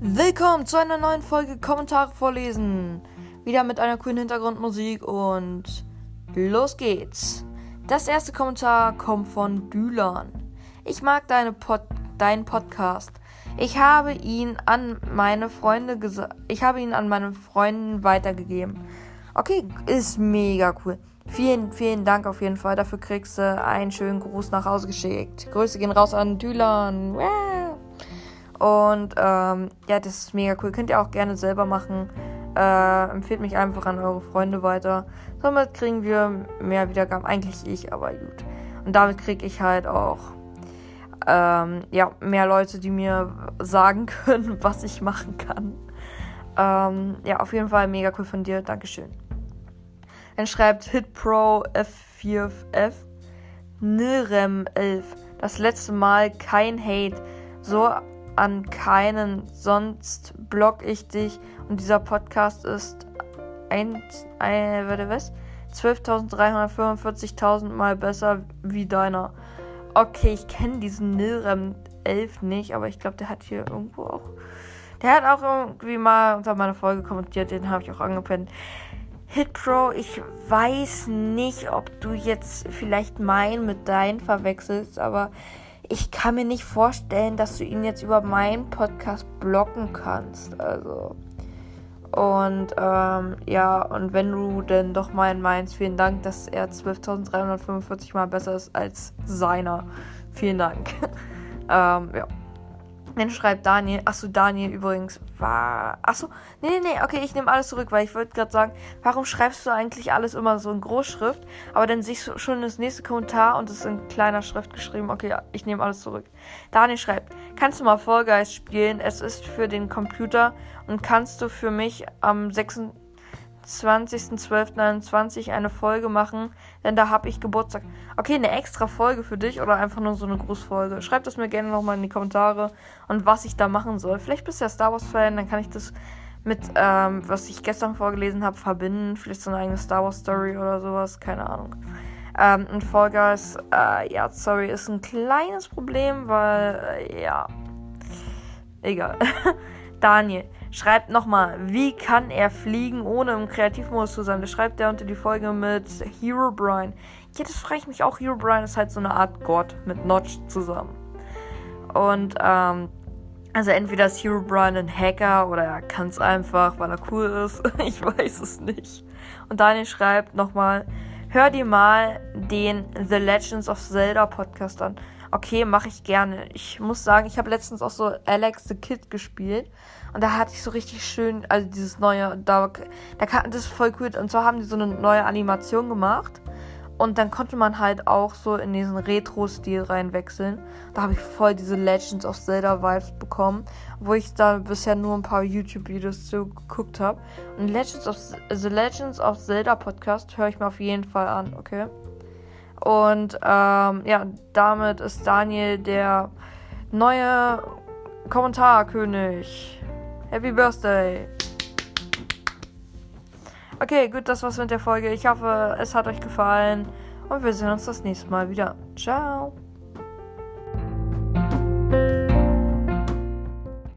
Willkommen zu einer neuen Folge Kommentare vorlesen. Wieder mit einer coolen Hintergrundmusik und los geht's. Das erste Kommentar kommt von Dylan. Ich mag deine Pod deinen Podcast. Ich habe ihn an meine Freunde. Ich habe ihn an meine Freunde weitergegeben. Okay, ist mega cool. Vielen, vielen Dank auf jeden Fall. Dafür kriegst du einen schönen Gruß nach Hause geschickt. Grüße gehen raus an Dylan. Und ähm, ja, das ist mega cool. Könnt ihr auch gerne selber machen. Äh, empfehlt mich einfach an eure Freunde weiter. Somit kriegen wir mehr Wiedergaben. Eigentlich ich, aber gut. Und damit kriege ich halt auch ähm, ja, mehr Leute, die mir sagen können, was ich machen kann. Ähm, ja, auf jeden Fall mega cool von dir. Dankeschön. Dann schreibt HitPro F4F Nirem 11. Das letzte Mal kein Hate. So an keinen, sonst block ich dich. Und dieser Podcast ist ein, ein warte was? 12.345.000 Mal besser wie deiner. Okay, ich kenne diesen Nilrem 11 nicht, aber ich glaube, der hat hier irgendwo auch. Der hat auch irgendwie mal unter meiner Folge kommentiert, den habe ich auch angepennt. Hitpro, ich weiß nicht, ob du jetzt vielleicht meinen mit deinen verwechselst, aber ich kann mir nicht vorstellen, dass du ihn jetzt über meinen Podcast blocken kannst. Also. Und ähm, ja, und wenn du denn doch meinen meinst, vielen Dank, dass er 12.345 Mal besser ist als seiner. Vielen Dank. ähm, ja. Dann schreibt Daniel, achso, Daniel übrigens war. Achso, nee, nee, nee, okay, ich nehme alles zurück, weil ich wollte gerade sagen, warum schreibst du eigentlich alles immer so in Großschrift? Aber dann siehst du schon das nächste Kommentar und es ist in kleiner Schrift geschrieben. Okay, ich nehme alles zurück. Daniel schreibt, kannst du mal Vollgeist spielen? Es ist für den Computer und kannst du für mich am 6. 20.12.21 eine Folge machen, denn da habe ich Geburtstag. Okay, eine extra Folge für dich oder einfach nur so eine Grußfolge. Schreib das mir gerne nochmal in die Kommentare und was ich da machen soll. Vielleicht bist du ja Star Wars-Fan, dann kann ich das mit, ähm, was ich gestern vorgelesen habe, verbinden. Vielleicht so eine eigene Star Wars-Story oder sowas, keine Ahnung. Ähm, und Fall Guys, äh, ja, sorry, ist ein kleines Problem, weil, äh, ja, egal. Daniel, Schreibt nochmal, wie kann er fliegen, ohne im Kreativmodus zu sein? Das schreibt er unter die Folge mit Hero Brian. Ja, das frage ich mich auch. Hero Brian ist halt so eine Art Gott mit Notch zusammen. Und, ähm, also entweder ist Hero Brian ein Hacker oder er kann es einfach, weil er cool ist. ich weiß es nicht. Und Daniel schreibt nochmal, hör dir mal den The Legends of Zelda Podcast an. Okay, mache ich gerne. Ich muss sagen, ich habe letztens auch so Alex the Kid gespielt. Und da hatte ich so richtig schön, also dieses neue, da, da kann, das ist voll cool. Und zwar haben die so eine neue Animation gemacht. Und dann konnte man halt auch so in diesen Retro-Stil reinwechseln. Da habe ich voll diese Legends of Zelda Vibes bekommen, wo ich da bisher nur ein paar YouTube-Videos zu geguckt habe. Und Legends of, The Legends of Zelda Podcast höre ich mir auf jeden Fall an, okay? Und ähm, ja, damit ist Daniel der neue Kommentarkönig. Happy Birthday! Okay, gut, das war's mit der Folge. Ich hoffe, es hat euch gefallen und wir sehen uns das nächste Mal wieder. Ciao!